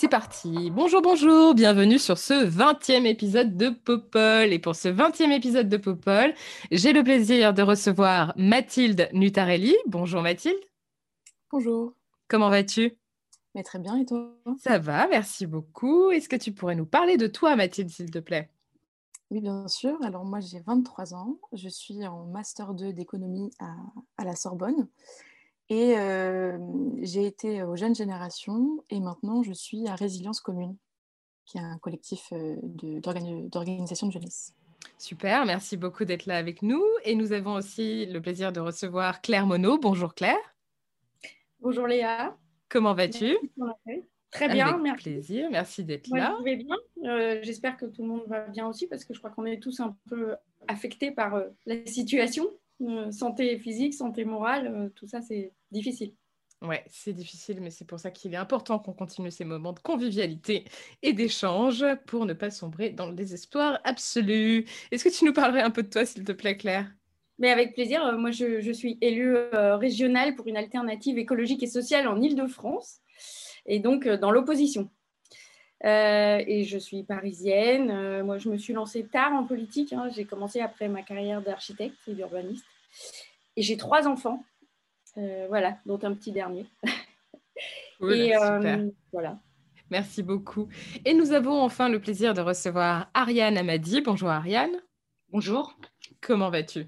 c'est parti. Bonjour, bonjour. Bienvenue sur ce 20e épisode de Popol. Et pour ce 20e épisode de Popol, j'ai le plaisir de recevoir Mathilde Nutarelli. Bonjour Mathilde. Bonjour, Comment vas-tu? Mais très bien et toi? Ça va, merci beaucoup. Est-ce que tu pourrais nous parler de toi, Mathilde, s'il te plaît? Oui, bien sûr. Alors moi j'ai 23 ans, je suis en master 2 d'économie à, à la Sorbonne et euh, j'ai été aux jeunes générations et maintenant je suis à Résilience Commune, qui est un collectif de- d'organisation de jeunesse. Super, merci beaucoup d'être là avec nous. Et nous avons aussi le plaisir de recevoir Claire Monod. Bonjour Claire. Bonjour Léa. Comment vas-tu? Très bien, Avec merci. plaisir, merci d'être là. je vais bien. Euh, J'espère que tout le monde va bien aussi parce que je crois qu'on est tous un peu affectés par euh, la situation. Euh, santé physique, santé morale, euh, tout ça, c'est difficile. Ouais, c'est difficile, mais c'est pour ça qu'il est important qu'on continue ces moments de convivialité et d'échange pour ne pas sombrer dans le désespoir absolu. Est-ce que tu nous parlerais un peu de toi, s'il te plaît, Claire? Mais avec plaisir, euh, moi, je, je suis élue euh, régionale pour une alternative écologique et sociale en Ile-de-France et donc euh, dans l'opposition. Euh, et je suis parisienne. Euh, moi, je me suis lancée tard en politique. hein. J'ai commencé après ma carrière d'architecte et d'urbaniste. Et j'ai trois enfants, Euh, voilà, dont un petit dernier. Cool, et euh, super. voilà. Merci beaucoup. Et nous avons enfin le plaisir de recevoir Ariane Amadi. Bonjour Ariane. Bonjour, Comment vas-tu?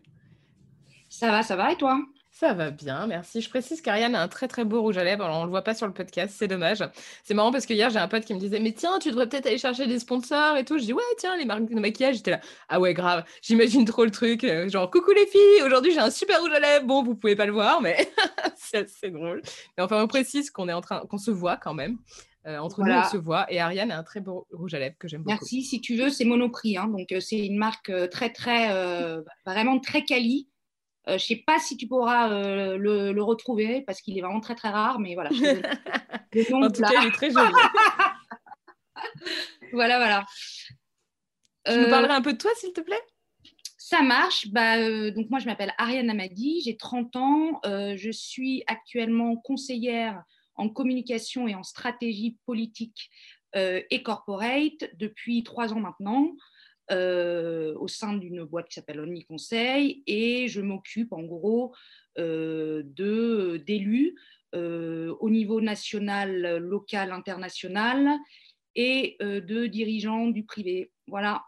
Ça va, ça va et toi? Ça va bien, merci. Je précise qu'Ariane a un très très beau rouge à lèvres. Alors, on ne le voit pas sur le podcast, c'est dommage. C'est marrant parce que hier, j'ai un pote qui me disait Mais tiens, tu devrais peut-être aller chercher des sponsors et tout. Je dis Ouais, tiens, les marques de maquillage. J'étais là Ah ouais, grave. J'imagine trop le truc. euh, Genre, coucou les filles, aujourd'hui j'ai un super rouge à lèvres. Bon, vous pouvez pas le voir, mais c'est assez drôle. Mais enfin, on précise qu'on est en train, qu'on se voit quand même. Euh, entre nous, on se voit. Et Ariane a un très beau rouge à lèvres que j'aime beaucoup. Merci, si tu veux, c'est Monoprix. hein. donc, euh, c'est une marque très, très, euh, vraiment très quali. Euh, je ne sais pas si tu pourras euh, le, le retrouver parce qu'il est vraiment très, très rare, mais voilà. je En tout là. cas, il est très joli. Voilà, voilà. Tu nous Euh, parlerais un peu de toi, s'il te plaît? Ça marche. Bah, euh, donc moi, je m'appelle Ariane Amadi, j'ai 30 ans. Euh, je suis actuellement conseillère en communication et en stratégie politique euh, et corporate depuis trois ans maintenant. Euh, au sein d'une boîte qui s'appelle Only Conseil et je m'occupe en gros euh, d'élus euh, au niveau national, local, international et de dirigeants du privé. Voilà.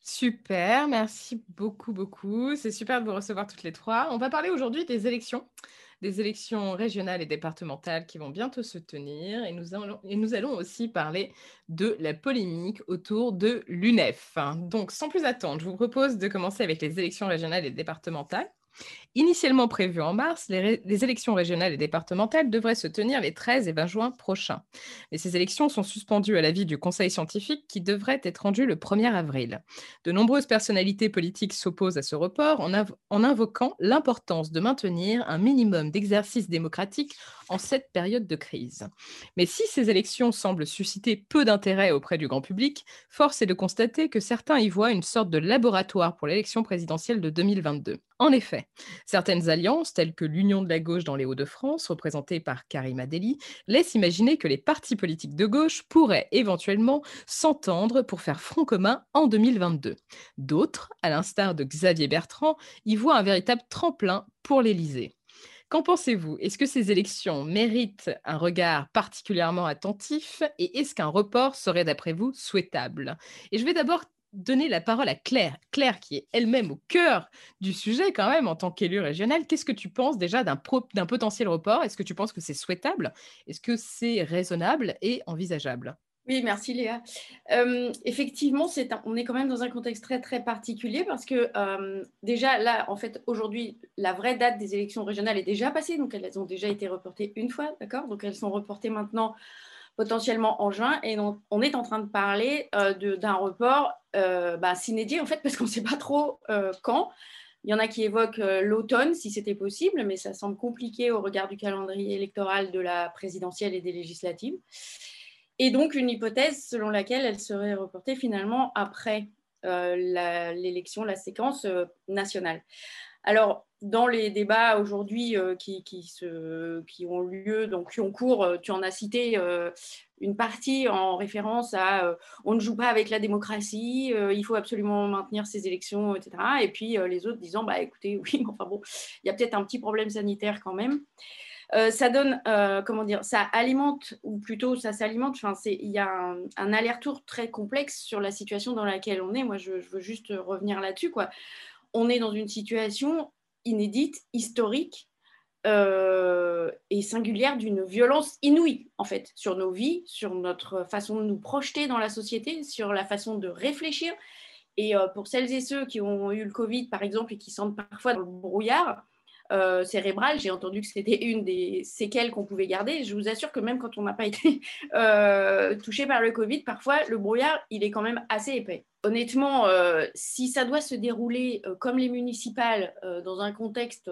Super, merci beaucoup, beaucoup. C'est super de vous recevoir toutes les trois. On va parler aujourd'hui des élections, des élections régionales et départementales qui vont bientôt se tenir. Et nous allons, aussi parler de la polémique autour de l'UNEF. Donc, sans plus attendre, je vous propose de commencer avec les élections régionales et départementales. Initialement prévues en mars, les, élections régionales et départementales devraient se tenir les 13 et 20 juin prochains. Mais ces élections sont suspendues à l'avis du Conseil scientifique qui devrait être rendu le 1er avril. De nombreuses personnalités politiques s'opposent à ce report en invoquant l'importance de maintenir un minimum d'exercice démocratique en cette période de crise. Mais si ces élections semblent susciter peu d'intérêt auprès du grand public, force est de constater que certains y voient une sorte de laboratoire pour l'élection présidentielle de 2022. En effet, certaines alliances, telles que l'Union de la gauche dans les Hauts-de-France, représentée par Karima Deli, laissent imaginer que les partis politiques de gauche pourraient éventuellement s'entendre pour faire front commun en 2022. D'autres, à l'instar de Xavier Bertrand, y voient un véritable tremplin pour l'Élysée. Qu'en pensez-vous? Est-ce que ces élections méritent un regard particulièrement attentif et est-ce qu'un report serait d'après vous souhaitable? Et je vais d'abord donner la parole à Claire. Claire qui est elle-même au cœur du sujet quand même en tant qu'élue régionale. Qu'est-ce que tu penses déjà d'un pro- d'un potentiel report? Est-ce que tu penses que c'est souhaitable? Est-ce que c'est raisonnable et envisageable? Oui, merci Léa. Euh, effectivement, on est quand même dans un contexte très très particulier parce que euh, déjà là, en fait, aujourd'hui, la vraie date des élections régionales est déjà passée, donc elles ont déjà été reportées une fois, d'accord? Donc elles sont reportées maintenant potentiellement en juin et on, est en train de parler euh, d'un report bah, s'inédié en fait parce qu'on ne sait pas trop quand. Il y en a qui évoquent l'automne si c'était possible, mais ça semble compliqué au regard du calendrier électoral de la présidentielle et des législatives et donc une hypothèse selon laquelle elle serait reportée finalement après euh, l'élection, la, séquence euh, nationale. Alors, dans les débats aujourd'hui euh, qui, qui, ont lieu, donc qui ont cours, tu en as cité une partie en référence à on ne joue pas avec la démocratie, il faut absolument maintenir ces élections, etc. Et puis les autres disant, bah écoutez, oui, mais enfin bon, il y a peut-être un petit problème sanitaire quand même. Euh, ça donne, euh, comment dire, ça alimente, ou plutôt ça s'alimente, il y a un, aller-retour très complexe sur la situation dans laquelle on est. Moi, je, veux juste revenir là-dessus. Quoi. On est dans une situation inédite, historique, euh, et singulière d'une violence inouïe, en fait, sur nos vies, sur notre façon de nous projeter dans la société, sur la façon de réfléchir. Et pour celles et ceux qui ont eu le Covid, par exemple, et qui sentent parfois dans le brouillard, euh, cérébrale. J'ai entendu que c'était une des séquelles qu'on pouvait garder. Je vous assure que même quand on n'a pas été euh, touché par le Covid, parfois le brouillard, il est quand même assez épais. Honnêtement, euh, si ça doit se dérouler comme les municipales, dans un contexte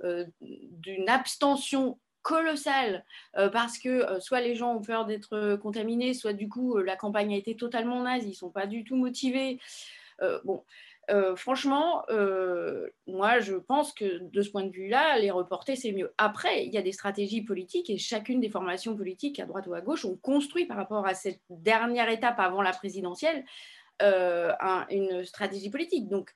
d'une abstention colossale parce que soit les gens ont peur d'être contaminés, soit du coup la campagne a été totalement naze, ils sont pas du tout motivés. bon, euh, franchement, euh, moi, je pense que de ce point de vue-là, les reporter, c'est mieux. Après, il y a des stratégies politiques et chacune des formations politiques, à droite ou à gauche, ont construit par rapport à cette dernière étape avant la présidentielle. Euh, une stratégie politique. Donc,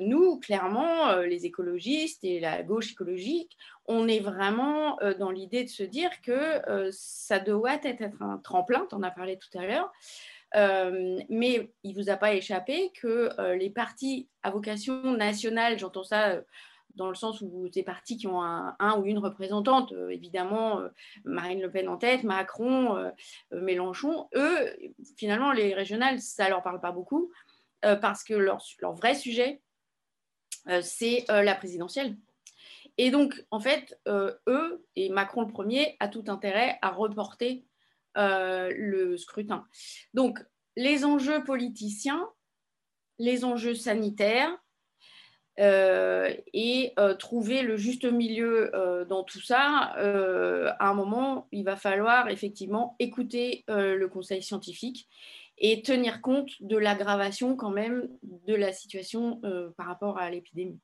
nous, clairement, les écologistes et la gauche écologique, on est vraiment dans l'idée de se dire que ça doit être un tremplin, tu en as parlé tout à l'heure, euh, mais il ne vous a pas échappé que euh, les partis à vocation nationale, j'entends ça euh, dans le sens où ces partis qui ont un, ou une représentante, évidemment Marine Le Pen en tête, Macron, Mélenchon, eux, finalement, les régionales, ça ne leur parle pas beaucoup, parce que leur, leur vrai sujet, c'est la présidentielle. Et donc, en fait, eux, et Macron le premier, a tout intérêt à reporter le scrutin. Donc, les enjeux politiciens, les enjeux sanitaires, euh, et euh, trouver le juste milieu dans tout ça, à un moment, il va falloir effectivement écouter le conseil scientifique et tenir compte de l'aggravation quand même de la situation par rapport à l'épidémie.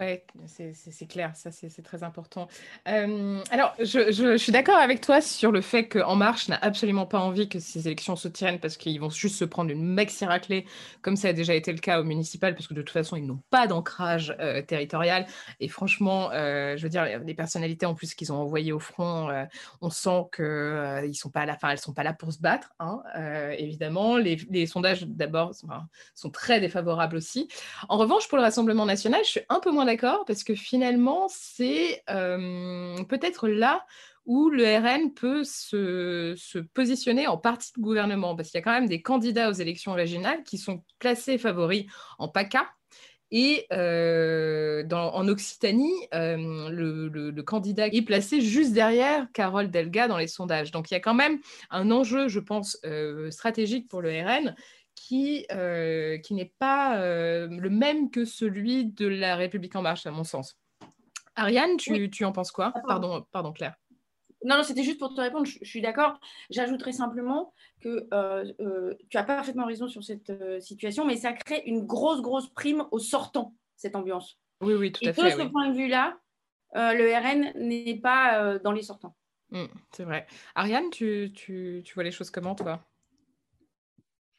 Oui, c'est clair, ça c'est très important. Euh, alors, je, je, suis d'accord avec toi sur le fait qu'En Marche n'a absolument pas envie que ces élections se tiennent parce qu'ils vont juste se prendre une maxi raclée, comme ça a déjà été le cas au municipal, parce que de toute façon, ils n'ont pas d'ancrage euh, territorial. Et franchement, euh, je veux dire, les personnalités en plus qu'ils ont envoyées au front, on sent qu'elles ne sont pas là, elles sont pas là pour se battre, hein, évidemment. Les, les sondages, d'abord, sont, sont très défavorables aussi. En revanche, pour le Rassemblement national, je suis un peu moins d'accord parce que finalement, c'est peut-être là où le RN peut se, positionner en partie de gouvernement, parce qu'il y a quand même des candidats aux élections régionales qui sont placés favoris en PACA. Et en Occitanie, le, le, candidat est placé juste derrière Carole Delga dans les sondages. Donc il y a quand même un enjeu, je pense, stratégique pour le RN qui, euh, qui n'est pas euh, le même que celui de la République en marche, à mon sens. Ariane, tu, tu en penses quoi? Pardon, pardon, Claire. Non, non c'était juste pour te répondre, je, suis d'accord. J'ajouterais simplement que euh, tu as parfaitement raison sur cette situation, mais ça crée une grosse, grosse prime au sortant, cette ambiance. Oui, oui, tout à fait. De ce point de vue-là, le RN n'est pas dans les sortants. Mmh, c'est vrai. Ariane, tu, tu, tu vois les choses comment, toi?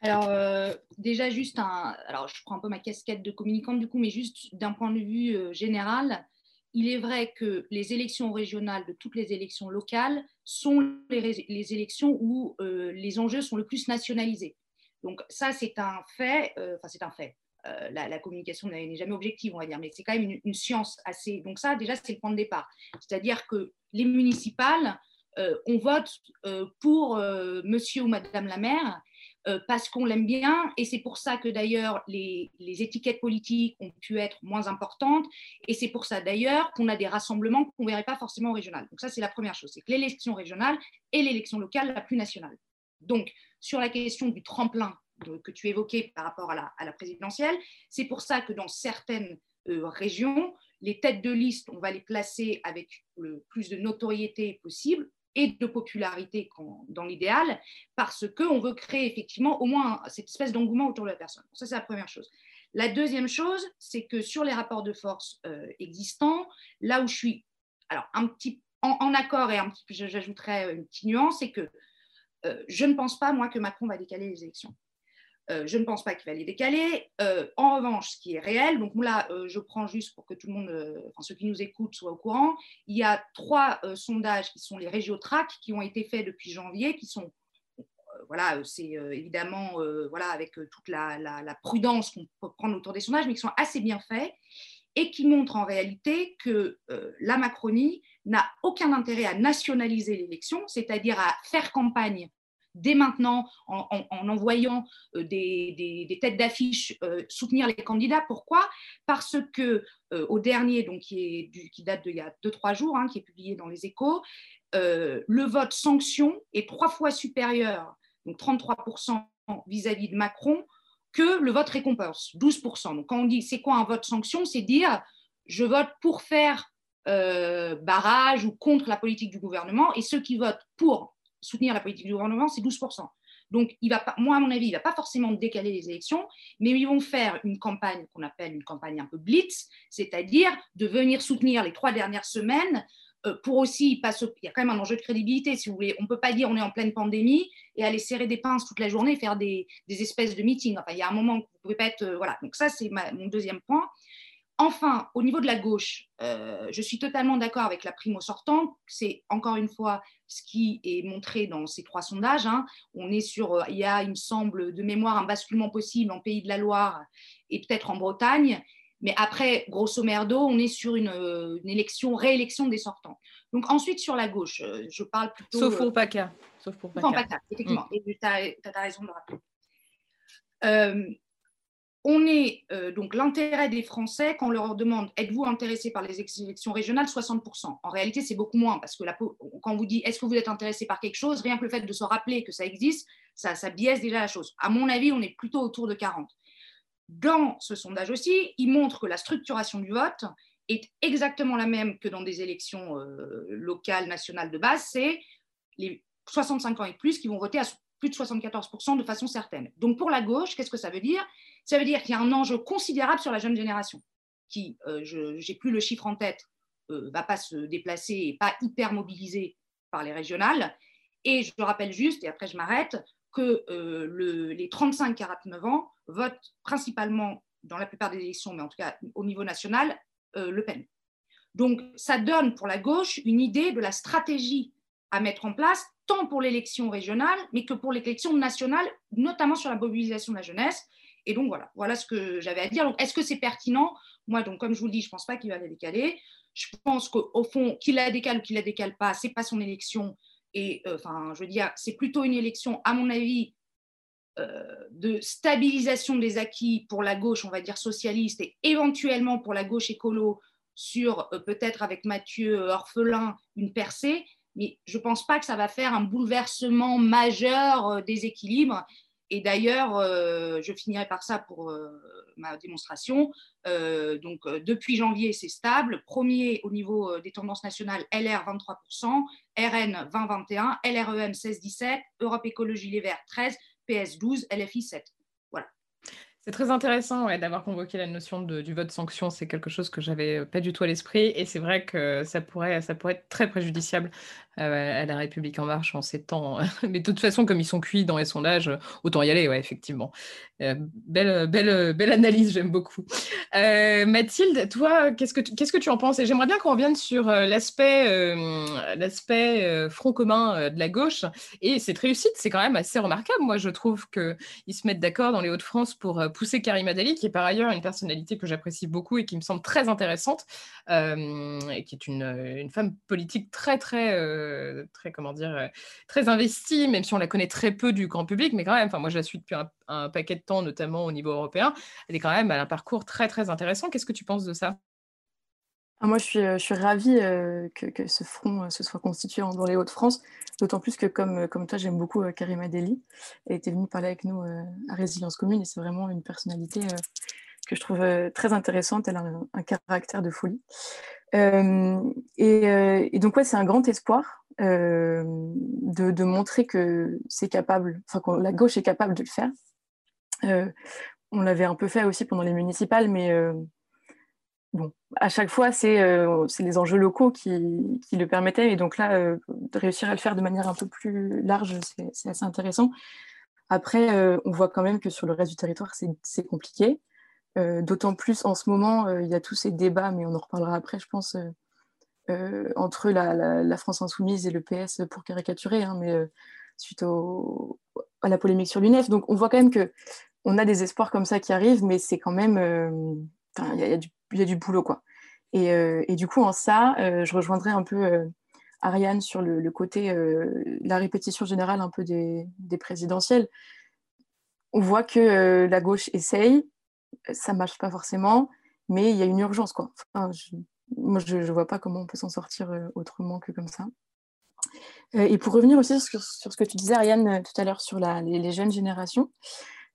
Alors, euh, déjà, juste un. Alors, je prends un peu ma casquette de communicante du coup, mais juste d'un point de vue euh, général, il est vrai que les élections régionales de toutes les élections locales sont les, élections où euh, les enjeux sont le plus nationalisés. Donc, ça, c'est un fait. Enfin, c'est un fait. La, communication n'est jamais objective, on va dire, mais c'est quand même une, une, science assez. Donc, ça, déjà, c'est le point de départ. C'est-à-dire que les municipales on vote pour monsieur ou madame la maire parce qu'on l'aime bien, et c'est pour ça que d'ailleurs les, les, étiquettes politiques ont pu être moins importantes, et c'est pour ça d'ailleurs qu'on a des rassemblements qu'on ne verrait pas forcément au régional. Donc ça, c'est la première chose, c'est que l'élection régionale est l'élection locale la plus nationale. Donc, sur la question du tremplin que tu évoquais par rapport à la, présidentielle. C'est pour ça que dans certaines euh, régions, les têtes de liste, on va les placer avec le plus de notoriété possible et de popularité dans l'idéal, parce qu'on veut créer effectivement au moins cette espèce d'engouement autour de la personne. Ça, c'est la première chose. La deuxième chose, c'est que sur les rapports de force euh, existants, là où je suis alors, un petit, en, accord et un petit, j'ajouterais une petite nuance, c'est que euh, je ne pense pas, moi, que Macron va décaler les élections. Euh, je ne pense pas qu'il va les décaler. Euh, en revanche, ce qui est réel, donc là, euh, je prends juste pour que tout le monde, enfin ceux qui nous écoutent soient au courant, il y a trois sondages qui sont les Régiotrac qui ont été faits depuis janvier, qui sont, voilà, c'est évidemment, voilà, avec toute la, la prudence qu'on peut prendre autour des sondages, mais qui sont assez bien faits et qui montrent en réalité que la Macronie n'a aucun intérêt à nationaliser l'élection, c'est-à-dire à faire campagne dès maintenant en, envoyant euh, des, têtes d'affiche euh, soutenir les candidats. Pourquoi? Parce que euh, au dernier, donc qui, date d'il y a 2-3 jours, hein, qui est publié dans les échos, le vote sanction est trois fois supérieur, donc 33% vis-à-vis de Macron, que le vote récompense, 12%. Donc quand on dit c'est quoi un vote sanction, c'est dire je vote pour faire barrage ou contre la politique du gouvernement, et ceux qui votent pour soutenir la politique du gouvernement, c'est 12%. Donc, il va pas, moi, à mon avis, il ne va pas forcément décaler les élections, mais ils vont faire une campagne qu'on appelle une campagne un peu blitz, c'est-à-dire de venir soutenir les trois dernières semaines euh, pour aussi Il y a quand même un enjeu de crédibilité, si vous voulez. On ne peut pas dire on est en pleine pandémie et aller serrer des pinces toute la journée faire des, espèces de meetings. Enfin, il y a un moment où vous ne pouvez pas être. Euh, voilà. Donc, ça, c'est mon deuxième point. Enfin, au niveau de la gauche, euh, je suis totalement d'accord avec la primo sortante. C'est encore une fois ce qui est montré dans ces trois sondages. Hein. On est sur, euh, il y a, il me semble, de mémoire, un basculement possible en Pays de la Loire et peut-être en Bretagne. Mais après, grosso merdo, on est sur une, euh, élection, réélection des sortants. Donc ensuite, sur la gauche, je parle plutôt... Sauf pour PACA. Sauf pour PACA. effectivement. Mm. Et tu as, as, raison de le rappeler on est euh, donc l'intérêt des Français quand on leur demande êtes-vous intéressé par les élections régionales? 60%. En réalité, c'est beaucoup moins parce que quand on vous dit est-ce que vous êtes intéressé par quelque chose, rien que le fait de se rappeler que ça existe, ça, ça biaise déjà la chose. À mon avis, on est plutôt autour de 40. Dans ce sondage aussi, il montre que la structuration du vote est exactement la même que dans des élections euh, locales, nationales de base. C'est les 65 ans et plus qui vont voter à plus de 74% de façon certaine. Donc pour la gauche, qu'est-ce que ça veut dire? Ça veut dire qu'il y a un enjeu considérable sur la jeune génération, qui, euh, je n'ai plus le chiffre en tête, euh, va pas se déplacer et pas hyper mobilisé par les régionales. Et je rappelle juste, et après je m'arrête, que euh, le, les 35-49 ans votent principalement, dans la plupart des élections, mais en tout cas au niveau national, Le Pen. Donc ça donne pour la gauche une idée de la stratégie à mettre en place, tant pour l'élection régionale, mais que pour l'élection nationale, notamment sur la mobilisation de la jeunesse. Et donc voilà, voilà ce que j'avais à dire. Est-ce que c'est pertinent? Moi, donc comme je vous le dis, je ne pense pas qu'il va la décaler. Je pense qu'au fond, qu'il la décale ou qu'il la décale pas, c'est pas son élection. Et euh, enfin, je veux dire, c'est plutôt une élection, à mon avis, euh, de stabilisation des acquis pour la gauche, on va dire socialiste, et éventuellement pour la gauche écolo sur euh, peut-être avec Mathieu Orphelin une percée. Mais je ne pense pas que ça va faire un bouleversement majeur des équilibres. Et d'ailleurs, euh, je finirai par ça pour euh, ma démonstration. Euh, donc, depuis janvier, c'est stable. Premier au niveau des tendances nationales, LR 23%, RN 20-21, LREM 16-17, Europe Écologie Les Verts 13, PS 12, LFI 7. C'est très intéressant d'avoir convoqué la notion du vote sanction. C'est quelque chose que j'avais pas du tout à l'esprit. Et c'est vrai que ça pourrait, ça pourrait être très préjudiciable euh, à la République en marche en ces temps. Mais de toute façon, comme ils sont cuits dans les sondages, autant y aller, ouais, effectivement. Euh, belle, belle, belle analyse, j'aime beaucoup. Euh, Mathilde, toi, tu, qu'est-ce que tu en penses? Et j'aimerais bien qu'on revienne sur l'aspect, l'aspect front commun de la gauche. Et cette réussite, c'est quand même assez remarquable. Moi, je trouve qu'ils se mettent d'accord dans les Hauts-de-France pour pousser Karima Deli, qui est par ailleurs une personnalité que j'apprécie beaucoup et qui me semble très intéressante, et qui est une, femme politique très, très, très, comment dire, très investie, même si on la connaît très peu du grand public, mais quand même, moi je la suis depuis un, paquet de temps, notamment au niveau européen. Elle est quand même, elle a un parcours très, très intéressant. Qu'est-ce que tu penses de ça? Moi, je suis, suis ravie que, ce front se soit constitué dans les Hauts-de-France. D'autant plus que, comme, euh, toi, j'aime beaucoup euh, Karima Deli. Elle était venue parler avec nous euh, à Résilience Commune et c'est vraiment une personnalité que je trouve très intéressante. Elle a un, caractère de folie. Et, donc, ouais, c'est un grand espoir de, montrer que c'est capable, enfin, que la gauche est capable de le faire. on l'avait un peu fait aussi pendant les municipales, mais bon, à chaque fois, c'est euh, les enjeux locaux qui, le permettaient. Et donc là, euh, réussir à le faire de manière un peu plus large, c'est assez intéressant. Après, euh, on voit quand même que sur le reste du territoire, c'est compliqué. D'autant plus en ce moment, il y a tous ces débats, mais on en reparlera après, je pense, entre la, France insoumise et le PS pour caricaturer, hein, mais suite à la polémique sur l'UNEF. Donc on voit quand même que on a des espoirs comme ça qui arrivent, mais c'est quand même il y, a du boulot quoi. Et, euh, du coup en ça, euh, je rejoindrai un peu euh, Ariane sur le, côté la répétition générale un peu des, présidentielles. On voit que la gauche essaye, ça marche pas forcément, mais il y a une urgence quoi. moi je, ne vois pas comment on peut s'en sortir autrement que comme ça. Et pour revenir aussi sur, ce que tu disais, Ariane, tout à l'heure sur les, jeunes générations,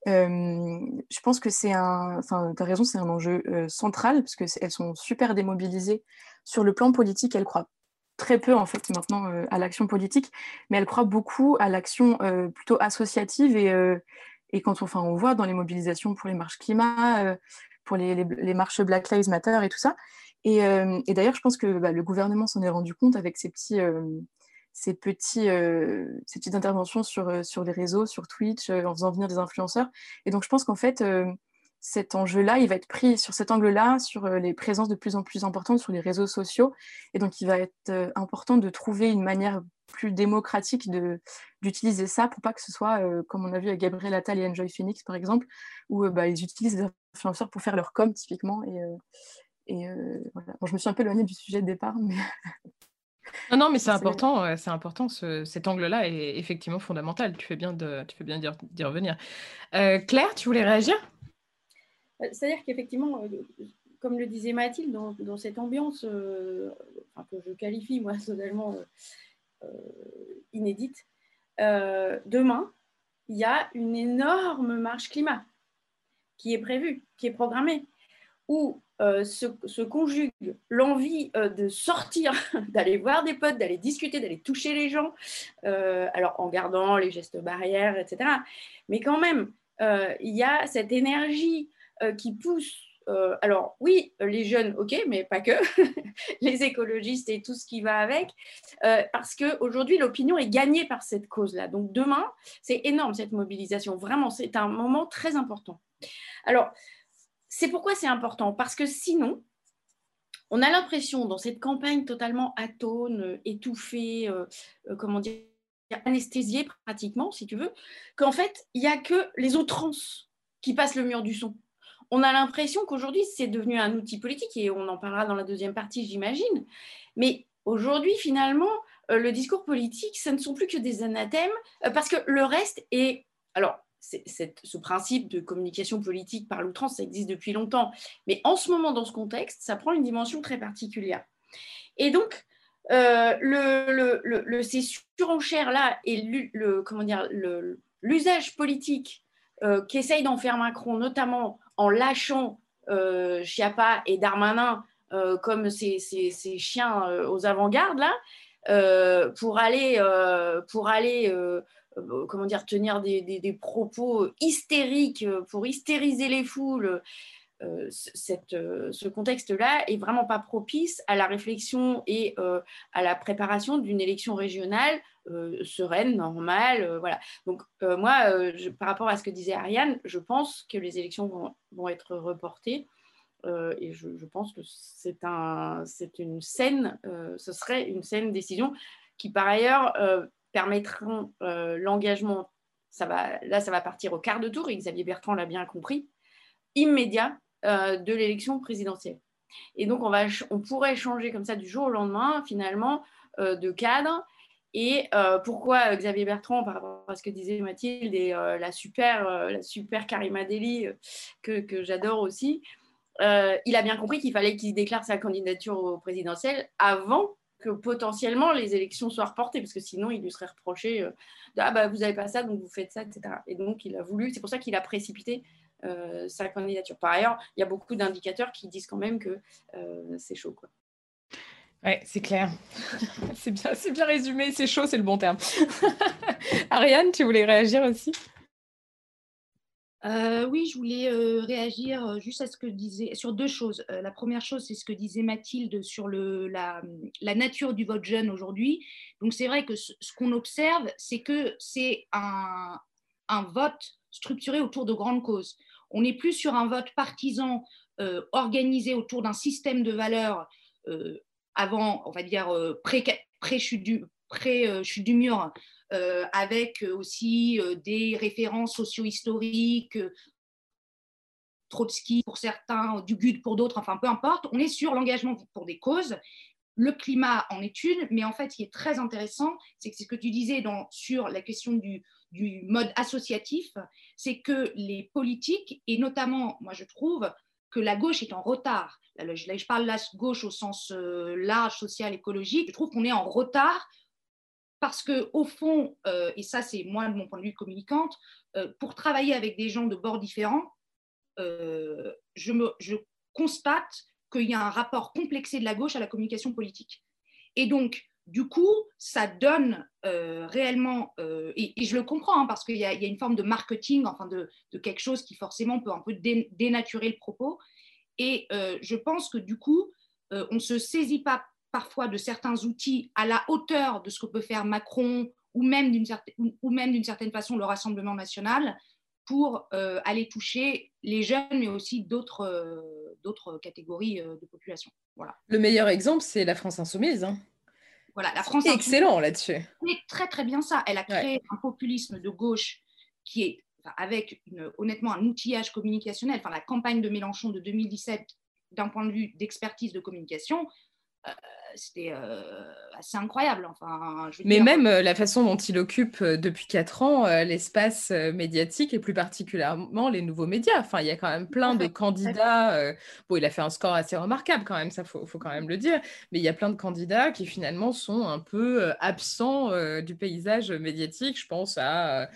je pense que c'est un, enfin, tu as raison, c'est un enjeu central parce qu'elles sont super démobilisées sur le plan politique. Elles croient très peu en fait maintenant à l'action politique, mais elles croient beaucoup à l'action plutôt associative et, et quand on, enfin, on voit dans les mobilisations pour les marches climat, pour les, les, marches Black Lives Matter et tout ça. Et, d'ailleurs, je pense que bah, le gouvernement s'en est rendu compte avec ces petits euh, ces petites interventions sur, euh, sur les réseaux, sur Twitch, euh, en faisant venir des influenceurs. Et donc, je pense qu'en fait, cet enjeu-là, il va être pris sur cet angle-là, sur les présences de plus en plus importantes sur les réseaux sociaux. Et donc, il va être important de trouver une manière plus démocratique d'utiliser ça pour pas que ce soit, comme on a vu avec Gabriel Attal et Enjoy Phoenix, par exemple, où bah, ils utilisent des influenceurs pour faire leur com, typiquement. Et, et voilà. je me suis un peu éloignée du sujet de départ, mais Non, non, mais c'est important, c'est important. cet angle-là est effectivement fondamental. Tu fais bien de, tu fais bien d'y revenir. Euh, Claire, tu voulais réagir? Euh, C'est-à-dire qu'effectivement, euh, comme le disait Mathilde, dans, cette ambiance que je qualifie moi totalement inédite, demain, il y a une énorme marche climat qui est prévue, qui est programmée, où euh, se, conjugue l'envie euh, de sortir, d'aller voir des potes, d'aller discuter, d'aller toucher les gens, euh, alors en gardant les gestes barrières, etc. Mais quand même, il y a cette énergie qui pousse. alors oui, les jeunes, ok, mais pas que, les écologistes et tout ce qui va avec, parce qu'aujourd'hui, l'opinion est gagnée par cette cause-là. Donc demain, c'est énorme cette mobilisation. Vraiment, c'est un moment très important. Alors, c'est pourquoi c'est important, parce que sinon, on a l'impression dans cette campagne totalement atone, étouffée, euh, euh, comment dire, anesthésiée pratiquement, si tu veux, qu'en fait, il n'y a que les outrances qui passent le mur du son. On a l'impression qu'aujourd'hui, c'est devenu un outil politique, et on en parlera dans la deuxième partie, j'imagine. Mais aujourd'hui, finalement, euh, le discours politique, ce ne sont plus que des anathèmes, parce que le reste est... Alors, ce principe de communication politique par l'outrance, ça existe depuis longtemps. Mais en ce moment, dans ce contexte, ça prend une dimension très particulière. Et donc, euh, ces surenchères-là et l'usage politique euh, qu'essaye d'en faire Macron, notamment en lâchant euh, Chiappa et Darmanin euh, comme ces, chiens aux avant-gardes, là, pour aller, pour aller euh, comment dire, tenir des, propos hystériques euh, pour hystériser les foules. Euh, cette, ce contexte-là est vraiment pas propice à la réflexion et à la préparation d'une élection régionale sereine, normale. voilà. Donc moi, par rapport à ce que disait Ariane, je pense que les élections vont, être reportées. et je, pense que c'est un, une ce serait une saine décision qui par ailleurs permettront euh, l'engagement. Ça va, là, ça va partir au quart de tour et Xavier Bertrand l'a bien compris. immédiat de l'élection présidentielle. Et donc, on, va, on pourrait changer comme ça du jour au lendemain, finalement, de cadre. Et pourquoi Xavier Bertrand, par rapport à ce que disait Mathilde, et la, super, la super Karima Deli, que j'adore aussi, il a bien compris qu'il fallait qu'il déclare sa candidature au présidentiel avant que potentiellement les élections soient reportées, parce que sinon il lui serait reproché euh, ah bah vous n'avez pas ça, donc vous faites ça, etc. Et donc il a voulu, c'est pour ça qu'il a précipité euh, sa candidature. Par ailleurs, il y a beaucoup d'indicateurs qui disent quand même que euh, c'est chaud. Quoi. Ouais, c'est clair. c'est bien, bien résumé, c'est chaud, c'est le bon terme. Ariane, tu voulais réagir aussi? Euh, oui, je voulais euh, réagir euh, juste à ce que disait sur deux choses. la première chose, c'est ce que disait Mathilde sur la, nature du vote jeune aujourd'hui. Donc c'est vrai que ce, qu'on observe, c'est que c'est un, vote structuré autour de grandes causes. On n'est plus sur un vote partisan organisé autour d'un système de valeurs avant, on va dire, du, pré du mur avec aussi euh, des références socio-historiques, euh, Trotsky pour certains, du GUD pour d'autres, enfin peu importe, on est sur l'engagement pour des causes. Le climat en est une, mais en fait, ce qui est très intéressant, c'est ce que tu disais sur la question du, mode associatif, c'est que les politiques, et notamment, moi je trouve que la gauche est en retard. Je parle de la gauche au sens large, social, écologique. Je trouve qu'on est en retard parce que au fond, euh, et ça c'est moi de mon point de vue communicante, euh, pour travailler avec des gens de bords différents, euh, je, constate qu'il y a un rapport complexé de la gauche à la communication politique. Et donc, du coup, ça donne réellement, et, je le comprends, hein, parce qu'il y, a une forme de marketing, enfin de, quelque chose qui forcément peut un peu dénaturer le propos. Et je pense que du coup, on ne se saisit pas parfois de certains outils à la hauteur de ce que peut faire Macron ou même d'une certaine, ou même d'une certaine façon le Rassemblement national pour euh, aller toucher les jeunes, mais aussi d'autres, euh, d'autres catégories euh, de population. Voilà. Le meilleur exemple, c'est la France insoumise. Hein. Voilà, la France excellent là-dessus. C'est très très bien ça. Elle a créé un populisme de gauche qui est, avec une, honnêtement un outillage communicationnel. Enfin, la campagne de Mélenchon de 2017, d'un point de vue d'expertise de communication, c'était euh, assez incroyable. Enfin, Mais même euh, la façon dont il occupe euh, depuis quatre ans l'espace médiatique et plus particulièrement les nouveaux médias. Enfin, il y a quand même plein de candidats. bon, il a fait un score assez remarquable quand même, ça faut, faut quand même le dire. Mais il y a plein de candidats qui finalement sont un peu absents du paysage médiatique. Je pense à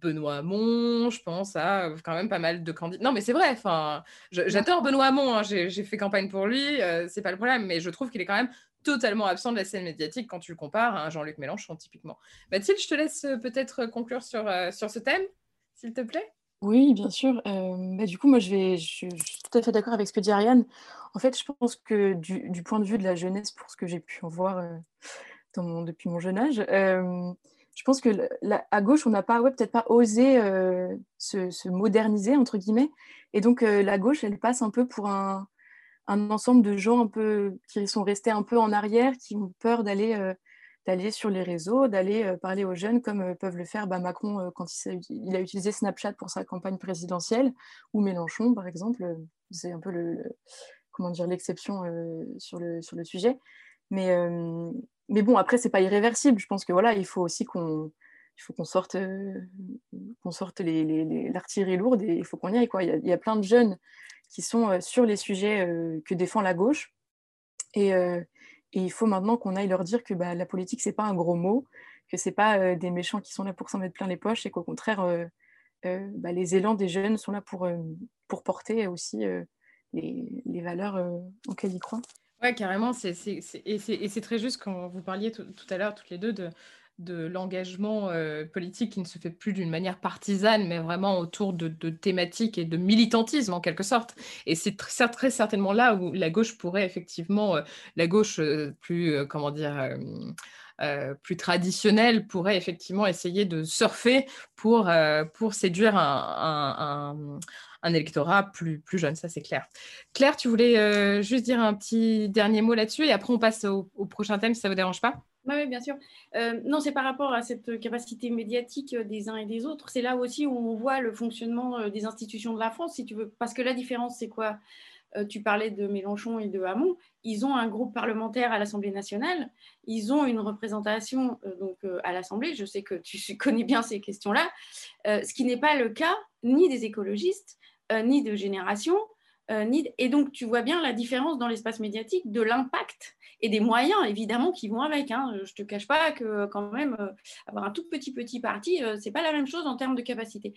Benoît Hamon, je pense à quand même pas mal de candidats. Non, mais c'est vrai, enfin, j'adore Benoît Hamon, hein, j'ai fait campagne pour lui, c'est pas le problème, mais je trouve qu'il est quand même totalement absent de la scène médiatique quand tu le compares à Jean-Luc Mélenchon, typiquement. Mathilde, je te laisse euh, peut-être conclure sur, euh, sur ce thème, s'il te plaît. Oui, bien sûr. Euh, bah, du coup, moi, je, vais, je, suis tout à fait d'accord avec ce que dit Ariane. En fait, je pense que du, point de vue de la jeunesse, pour ce que j'ai pu en voir depuis mon jeune âge, je pense que à gauche, on n'a pas, ouais, peut-être pas osé se, se, moderniser, entre guillemets. Et donc, la gauche, elle passe un peu pour un, ensemble de gens un peu qui sont restés un peu en arrière, qui ont peur d'aller euh, d'aller sur les réseaux, d'aller euh, parler aux jeunes comme euh, peuvent le faire bah, Macron quand il, il, a utilisé Snapchat pour sa campagne présidentielle, ou Mélenchon par exemple. C'est un peu le, comment dire l'exception sur, le, sur le sujet. Mais, mais bon, après, c'est pas irréversible. Je pense que voilà, il faut aussi qu'on il faut qu'on sorte, qu'on sorte l'artillerie les, lourde et il faut qu'on y aille. Quoi. Il, y a, plein de jeunes qui sont euh, sur les sujets euh, que défend la gauche. Euh, et, il faut maintenant qu'on aille leur dire que bah, la politique, c'est pas un gros mot, que c'est pas des méchants qui sont là pour s'en mettre plein les poches, et qu'au contraire, bah, les élans des jeunes sont là pour, pour porter aussi les, valeurs auxquelles ils croient. Oui, carrément. et c'est très juste quand vous parliez tout à l'heure, toutes les deux, de, l'engagement euh, politique qui ne se fait plus d'une manière partisane, mais vraiment autour de, thématiques et de militantisme en quelque sorte. Et c'est très, très, certainement là où la gauche pourrait effectivement, euh, la gauche euh, plus, comment dire, plus traditionnelle pourrait effectivement essayer de surfer pour, pour séduire un, électorat plus, jeune, ça c'est clair. Claire, tu voulais juste dire un petit dernier mot là-dessus et après on passe au, prochain thème si ça ne vous dérange pas Oui, bien sûr. Euh, non, c'est par rapport à cette capacité médiatique des uns et des autres. C'est là aussi où on voit le fonctionnement des institutions de la France, si tu veux. Parce que la différence, c'est quoi? Euh, tu parlais de Mélenchon et de Hamon, ils ont un groupe parlementaire à l'Assemblée nationale, ils ont une représentation euh, donc, euh, à l'Assemblée, je sais que tu connais bien ces questions-là, ce qui n'est pas le cas ni des écologistes, ni de génération, ni et donc tu vois bien la différence dans l'espace médiatique de l'impact et des moyens évidemment qui vont avec. Hein. Je ne te cache pas que quand même avoir un tout petit petit parti, c'est pas la même chose en termes de capacité.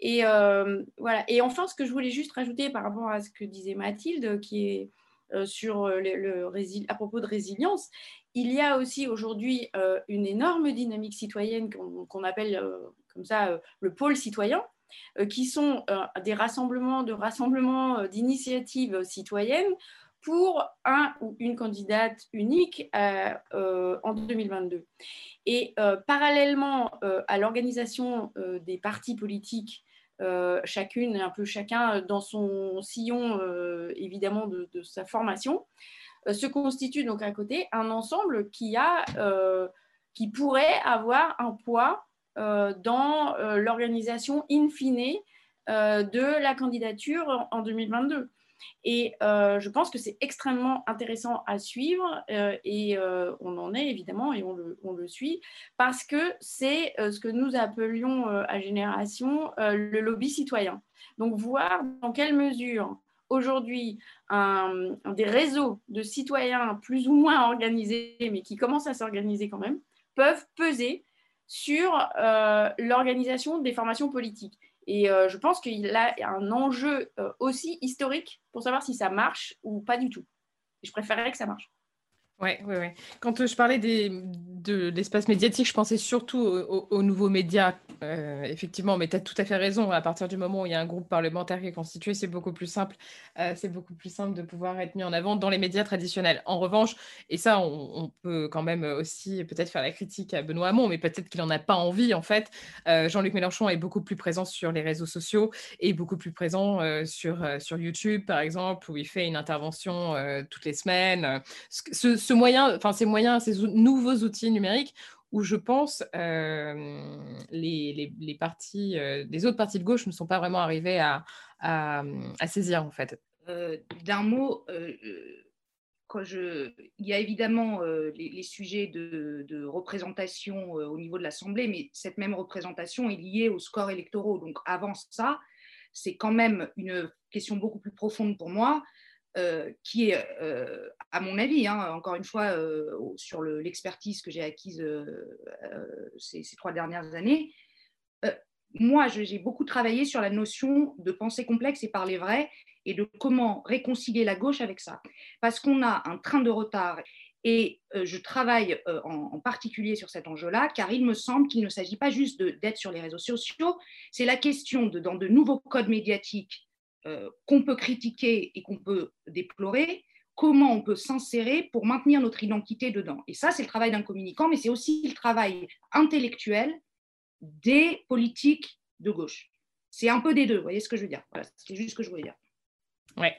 Et euh, voilà. Et enfin, ce que je voulais juste rajouter par rapport à ce que disait Mathilde, qui est euh, sur le, à propos de résilience, il y a aussi aujourd'hui euh, une énorme dynamique citoyenne qu'on appelle comme ça le pôle citoyen, qui sont des rassemblements de rassemblements d'initiatives citoyennes pour un ou une candidate unique en 2022. Et parallèlement à l'organisation des partis politiques euh, chacune un peu chacun euh, dans son sillon euh, évidemment de, sa formation, se constitue donc à côté un ensemble qui, a, qui pourrait avoir un poids dans l'organisation in fine de la candidature en 2022. Et euh, je pense que c'est extrêmement intéressant à suivre euh, et euh, on en est évidemment et on le suit parce que c'est ce que nous appelions à Génération le lobby citoyen. Donc voir dans quelle mesure aujourd'hui des réseaux de citoyens plus ou moins organisés, mais qui commencent à s'organiser quand même, peuvent peser sur l'organisation des formations politiques. Et euh, je pense qu'il a un enjeu euh, aussi historique pour savoir si ça marche ou pas du tout. je préférerais que ça marche. Oui, oui, oui. Quand euh, je parlais des, de l'espace médiatique, je pensais surtout aux, nouveaux médias, euh, effectivement, mais tu as tout à fait raison. À partir du moment où il y a un groupe parlementaire qui est constitué, c'est beaucoup plus simple. Euh, c'est beaucoup plus simple de pouvoir être mis en avant dans les médias traditionnels. En revanche, et ça, on, peut quand même aussi peut-être faire la critique à Benoît Hamon, mais peut-être qu'il n'en a pas envie, en fait. Jean-Luc Mélenchon est beaucoup plus présent sur les réseaux sociaux et beaucoup plus présent sur, sur YouTube, par exemple, où il fait une intervention toutes les semaines. Ce, moyen, enfin ces moyens, ces nouveaux outils numériques où je pense euh, les, les, partis, euh, les autres partis de gauche ne sont pas vraiment arrivés à, à, saisir en fait. Euh, d'un mot, quand je, il y a évidemment les, sujets de, de représentation au niveau de l'Assemblée, mais cette même représentation est liée aux scores électoraux. Donc avant ça, c'est quand même une question beaucoup plus profonde pour moi. Euh, qui est, euh, à mon avis, hein, encore une fois, euh, sur l'expertise que j'ai acquise ces, trois dernières années, moi, j'ai beaucoup travaillé sur la notion de pensée complexe et parler vrai et de comment réconcilier la gauche avec ça. Parce qu'on a un train de retard et je travaille en, particulier sur cet enjeu-là, car il me semble qu'il ne s'agit pas juste d'être sur les réseaux sociaux, c'est la question de, dans de nouveaux codes médiatiques euh, qu'on peut critiquer et qu'on peut déplorer, comment on peut s'insérer pour maintenir notre identité dedans. Et ça, c'est le travail d'un communicant, mais c'est aussi le travail intellectuel des politiques de gauche. C'est un peu des deux, vous voyez ce que je veux dire C'est juste ce que je voulais dire. Ouais,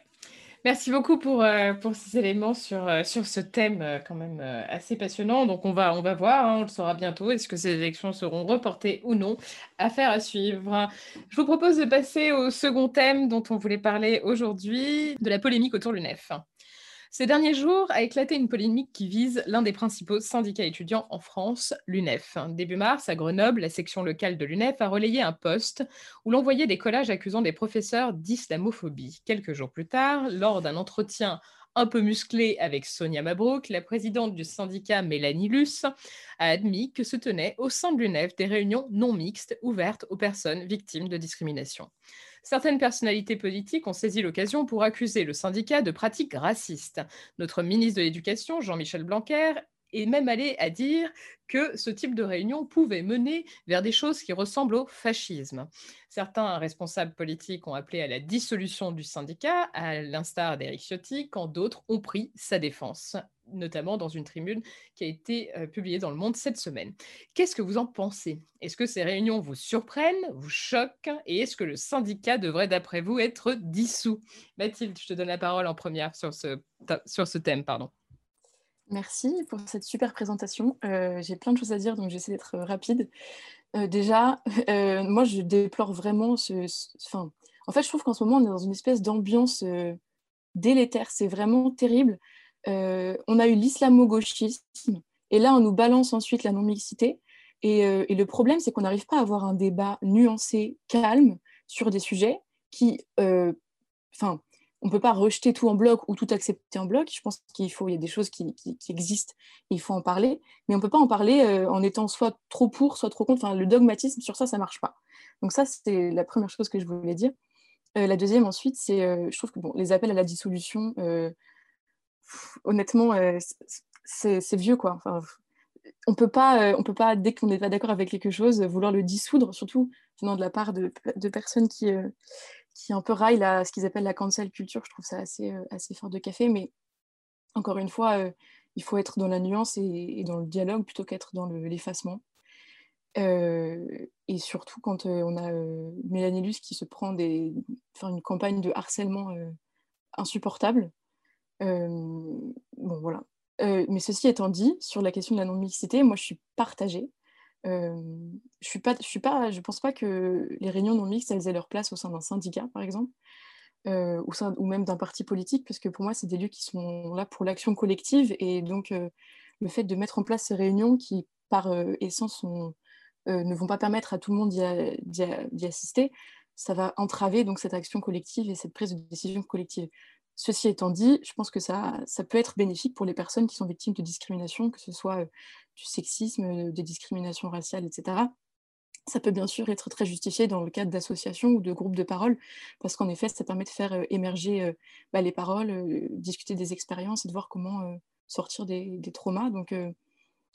Merci beaucoup pour, euh, pour ces éléments sur, euh, sur ce thème euh, quand même assez passionnant. Donc on va, on va voir, hein, on le saura bientôt, est-ce que ces élections seront reportées ou non. Affaire à suivre. Je vous propose de passer au second thème dont on voulait parler aujourd'hui, de la polémique autour du NEF. Ces derniers jours a éclaté une polémique qui vise l'un des principaux syndicats étudiants en France, l'UNEF. Début mars, à Grenoble, la section locale de l'UNEF a relayé un poste où l'on voyait des collages accusant des professeurs d'islamophobie. Quelques jours plus tard, lors d'un entretien un peu musclé avec Sonia Mabrouk, la présidente du syndicat Mélanie Luce a admis que se tenaient au sein de l'UNEF des réunions non mixtes ouvertes aux personnes victimes de discrimination. Certaines personnalités politiques ont saisi l'occasion pour accuser le syndicat de pratiques racistes. Notre ministre de l'Éducation, Jean-Michel Blanquer, est même allé à dire que ce type de réunion pouvait mener vers des choses qui ressemblent au fascisme. Certains responsables politiques ont appelé à la dissolution du syndicat, à l'instar d'Éric Ciotti, quand d'autres ont pris sa défense notamment dans une tribune qui a été euh, publiée dans Le Monde cette semaine. Qu'est-ce que vous en pensez? Est-ce que ces réunions vous surprennent, vous choquent? Et est-ce que le syndicat devrait, d'après vous, être dissous? Mathilde, je te donne la parole en première sur ce, sur ce thème. Pardon. Merci pour cette super présentation. Euh, j'ai plein de choses à dire, donc j'essaie d'être rapide. Euh, déjà, euh, moi, je déplore vraiment ce... Enfin, en fait, je trouve qu'en ce moment, on est dans une espèce d'ambiance délétère. C'est vraiment terrible. on a eu l'islamo-gauchisme, et là, on nous balance ensuite la non-mixité. Et, et, le problème, c'est qu'on n'arrive pas à avoir un débat nuancé, calme, sur des sujets qui... Enfin, on ne peut pas rejeter tout en bloc ou tout accepter en bloc. Je pense qu'il faut, il y a des choses qui, existent et il faut en parler, mais on ne peut pas en parler euh, en étant soit trop pour, soit trop contre. Enfin, le dogmatisme sur ça, ça ne marche pas. Donc ça, c'est la première chose que je voulais dire. Euh, la deuxième, ensuite, c'est, euh, je trouve que bon, les appels à la dissolution, honnêtement, c'est vieux, quoi. On peut pas, on peut pas, dès qu'on n'est pas d'accord avec quelque chose, vouloir le dissoudre, surtout venant de la part de personnes qui qui un peu raille ce qu'ils appellent la cancel culture. Je trouve ça assez, euh, assez fort de café, mais encore une fois, euh, il faut être dans la nuance et, dans le dialogue plutôt qu'être dans l'effacement. Euh, et surtout quand on a Mélanie qui se prend des, une campagne de harcèlement insupportable. bon, voilà. mais ceci étant dit, sur la question de la non-mixité, moi je suis partagée je suis pas, je suis pas, je pense pas que les réunions non mixtes aient leur place au sein d'un syndicat, par exemple, ou même d'un parti politique, parce que pour moi c'est des lieux qui sont là pour l'action collective et donc le fait de mettre en place ces réunions qui, par essence, ne vont pas permettre à tout le monde d'y assister, ça va entraver donc cette action collective et cette prise de décision collective. Ceci étant dit, je pense que ça, ça peut être bénéfique pour les personnes qui sont victimes de discrimination, que ce soit du sexisme, des discriminations raciales, etc. Ça peut bien sûr être très justifié dans le cadre d'associations ou de groupes de parole, parce qu'en effet, ça permet de faire émerger bah, les paroles, discuter des expériences et de voir comment sortir des, traumas. Donc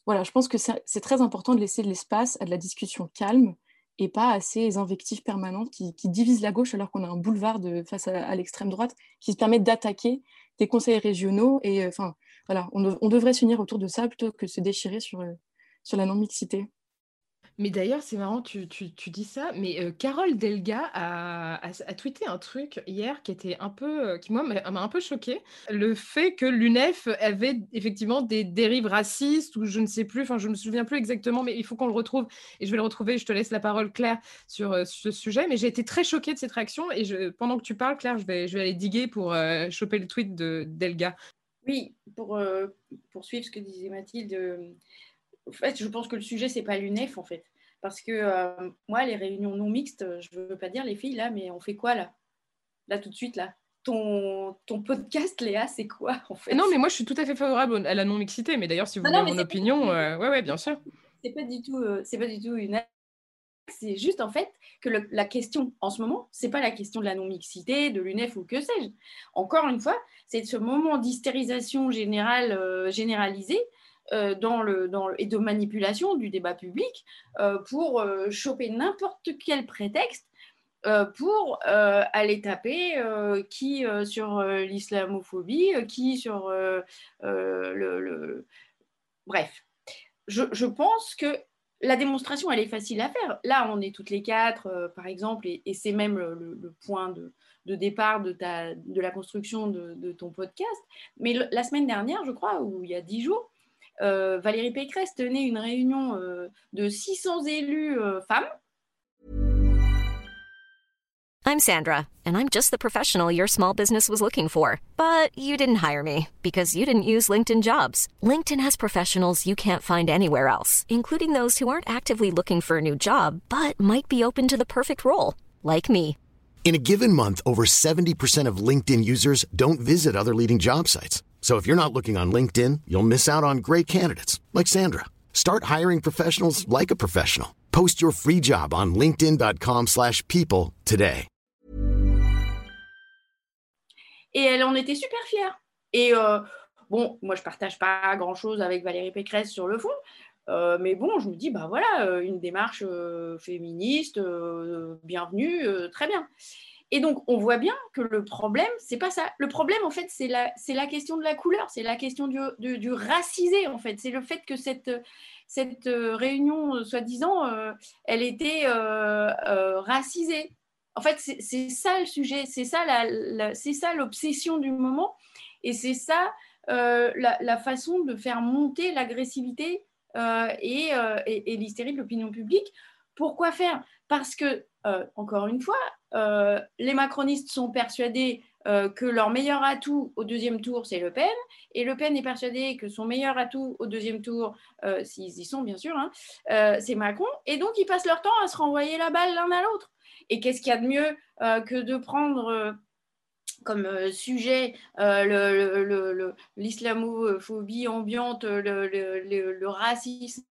voilà, je pense que c'est très important de laisser de l'espace à de la discussion calme, et pas à ces invectives permanentes qui, divisent la gauche alors qu'on a un boulevard de, face à, l'extrême droite qui se permet d'attaquer des conseils régionaux. Et euh, enfin, voilà, on, devrait s'unir autour de ça plutôt que de se déchirer sur, euh, sur la non-mixité. Mais d'ailleurs, c'est marrant, tu, dis ça, mais Carole Delga a, tweeté un truc hier qui était un peu, qui moi m'a un peu choqué. Le fait que l'UNEF avait effectivement des dérives racistes ou je ne sais plus, enfin je me souviens plus exactement, mais il faut qu'on le retrouve et je vais le retrouver. Je te laisse la parole, Claire, sur ce sujet. Mais j'ai été très choquée de cette réaction et je, pendant que tu parles, Claire, je vais, je vais aller diguer pour choper le tweet de Delga. Oui, pour poursuivre ce que disait Mathilde en fait, je pense que le sujet, c'est pas l'UNEF, en fait. Parce que euh, moi, les réunions non mixtes, je ne veux pas dire les filles, là, mais on fait quoi, là? Là, tout de suite, là ton, ton podcast, Léa, c'est quoi, en fait? Non, mais moi, je suis tout à fait favorable à la non-mixité. Mais d'ailleurs, si vous voulez mon opinion, oui, euh, ouais, ouais, bien sûr. C'est pas du tout, euh, c'est pas du tout une c'est juste en fait que la question en ce moment, c'est pas la question de la non-mixité, de l'UNEF ou que sais-je. Encore une fois, c'est ce moment d'hystérisation générale, généralisée euh, dans le, dans et de manipulation du débat public euh, pour euh, choper n'importe quel prétexte pour aller taper qui sur l'islamophobie, qui sur le, Bref, je, je, pense que la démonstration, elle est facile à faire. Là, on est toutes les quatre, par exemple, et, c'est même le, point de, de, départ de, ta, de la construction de, de ton podcast. Mais la semaine dernière, je crois, ou il y a dix jours, euh, Valérie Pécresse tenait une réunion euh, de 600 élus euh, femmes. I'm Sandra, and I'm just the professional your small business was looking for. But you didn't hire me because you didn't use LinkedIn jobs. LinkedIn has professionals you can't find anywhere else, including those who aren't actively looking for a new job but might be open to the perfect role, like me. In a given month, over 70% of LinkedIn users don't visit other leading job sites. So if you're not looking on LinkedIn, you'll miss out on great candidates like Sandra. Start hiring professionals like a professional. Post your free job on linkedin.com/people today. Et elle en était super fière. Et euh, bon, moi je partage pas grand-chose avec Valérie Pécresse sur le fond. Euh, mais bon, je me dis, bah voilà, euh, une démarche euh, féministe, euh, bienvenue, euh, très bien. Et donc, on voit bien que le problème, c'est pas ça. Le problème, en fait, c'est la, la question de la couleur, c'est la question du, du, racisé, en fait. C'est le fait que cette, cette euh, réunion, euh, soi-disant, euh, elle était racisée. En fait, c'est, ça le sujet, c'est ça, la, l'obsession du moment. Et c'est ça la, façon de faire monter l'agressivité et, et l'hystérie de l'opinion publique. Pourquoi faire? Parce que, encore une fois, les macronistes sont persuadés euh, que leur meilleur atout au deuxième tour, c'est Le Pen, et Le Pen est persuadé que son meilleur atout au deuxième tour, euh, s'ils y sont bien sûr, hein, euh, c'est Macron, et donc ils passent leur temps à se renvoyer la balle l'un à l'autre. Et qu'est-ce qu'il y a de mieux que de prendre comme sujet l'islamophobie ambiante, le, racisme,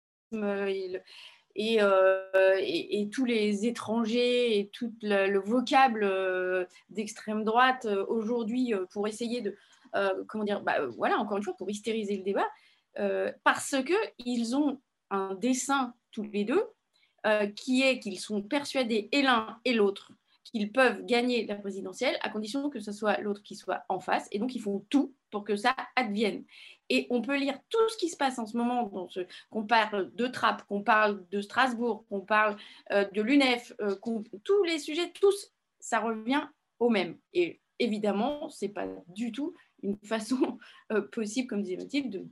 euh, et, tous les étrangers et tout le, vocable euh, d'extrême droite euh, aujourd'hui pour essayer de, comment dire, bah, voilà, encore une fois, pour hystériser le débat, parce qu'ils ont un dessin tous les deux qui est qu'ils sont persuadés et l'un et l'autre qu'ils peuvent gagner la présidentielle à condition que ce soit l'autre qui soit en face. Et donc, ils font tout pour que ça advienne. Et on peut lire tout ce qui se passe en ce moment, qu'on parle de Trappes, qu'on parle de Strasbourg, qu'on parle euh, de l'UNEF, euh, tous les sujets, tous, ça revient au même. Et évidemment, ce n'est pas du tout une façon euh, possible, comme disait Mathilde, de,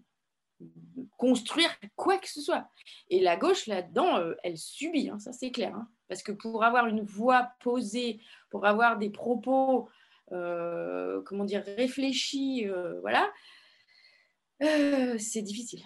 construire quoi que ce soit. Et la gauche, là-dedans, elle subit, hein, ça c'est clair. Hein. Parce que pour avoir une voix posée, pour avoir des propos, comment dire, réfléchis, voilà, euh, c'est difficile.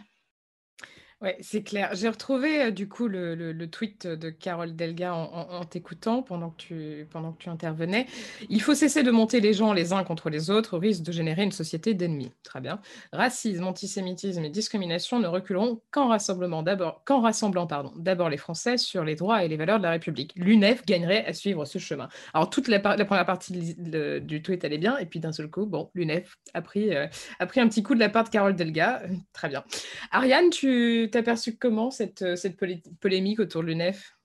Oui, c'est clair. J'ai retrouvé du coup le, tweet de Carole Delga en, t'écoutant pendant que, tu, pendant que tu intervenais. Il faut cesser de monter les gens les uns contre les autres au risque de générer une société d'ennemis. Très bien. Racisme, antisémitisme et discrimination ne reculeront qu'en rassemblement d'abord, qu'en rassemblant pardon, d'abord les Français sur les droits et les valeurs de la République. L'UNEF gagnerait à suivre ce chemin. Alors toute la, première partie du tweet allait bien et puis d'un seul coup, bon, l'UNEF a pris, euh, a pris un petit coup de la part de Carole Delga. Très bien. Ariane, tu tu t'as perçu comment cette, euh, cette polémique autour de l'UNEF?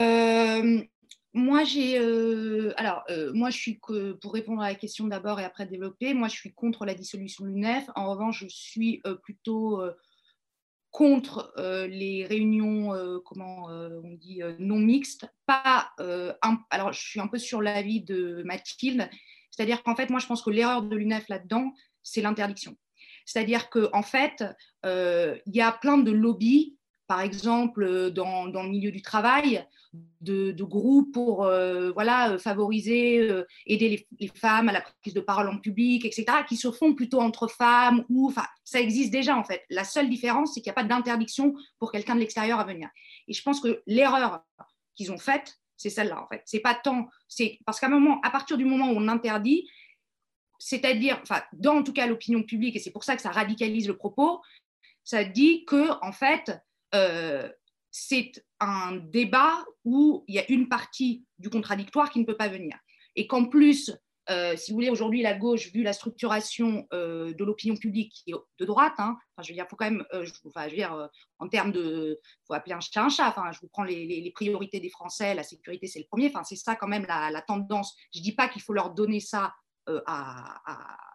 Euh, Moi, j'ai. Euh, alors, moi, je suis. pour répondre à la question d'abord et après développer, moi, je suis contre la dissolution de l'UNEF. En revanche, je suis plutôt contre les réunions, comment on dit, non mixtes. Pas, alors, je suis un peu sur l'avis de Mathilde, c'est-à-dire qu'en fait, moi, je pense que l'erreur de l'UNEF là-dedans, c'est l'interdiction. C'est-à-dire qu'en en fait, euh, il y a plein de lobbies, par exemple euh, dans, le milieu du travail, de, groupes pour euh, voilà, favoriser, aider les, femmes à la prise de parole en public, etc., qui se font plutôt entre femmes ou, ça existe déjà en fait. La seule différence, c'est qu'il n'y a pas d'interdiction pour quelqu'un de l'extérieur à venir. Et je pense que l'erreur qu'ils ont faite, c'est celle-là en fait. C'est pas tant, parce qu'à moment, à partir du moment où on interdit, c'est-à-dire, enfin, dans en tout cas l'opinion publique, et c'est pour ça que ça radicalise le propos, ça dit que en fait, euh, c'est un débat où il y a une partie du contradictoire qui ne peut pas venir, et qu'en plus, euh, si vous voulez, aujourd'hui, la gauche, vu la structuration euh, de l'opinion publique de droite, hein, enfin, je veux dire, faut quand même, enfin, je veux dire, en termes de, faut appeler un chat un chat. Enfin, je vous prends les, priorités des Français, la sécurité, c'est le premier. Enfin, c'est ça quand même la, la tendance. Je dis pas qu'il faut leur donner ça euh, à,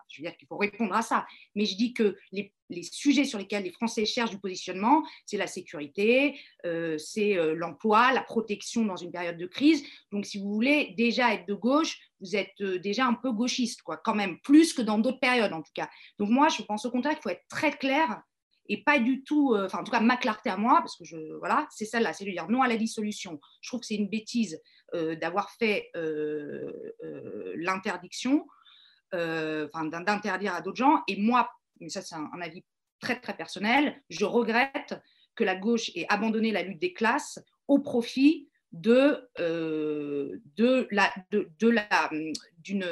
je veux dire qu'il faut répondre à ça. Mais je dis que les, sujets sur lesquels les Français cherchent du positionnement, c'est la sécurité, euh, c'est euh, l'emploi, la protection dans une période de crise. Donc, si vous voulez déjà être de gauche, vous êtes déjà un peu gauchiste, quoi, quand même, plus que dans d'autres périodes en tout cas. Donc, moi, je pense au contraire qu'il faut être très clair et pas du tout, enfin, en tout cas, ma clarté à moi, parce que je, voilà, c'est celle-là, c'est de dire non à la dissolution. Je trouve que c'est une bêtise d'avoir fait l'interdiction. Euh, d'interdire à d'autres gens. Et moi, mais ça c'est un, avis très très personnel, je regrette que la gauche ait abandonné la lutte des classes au profit de, euh, de la, de, la, d'une,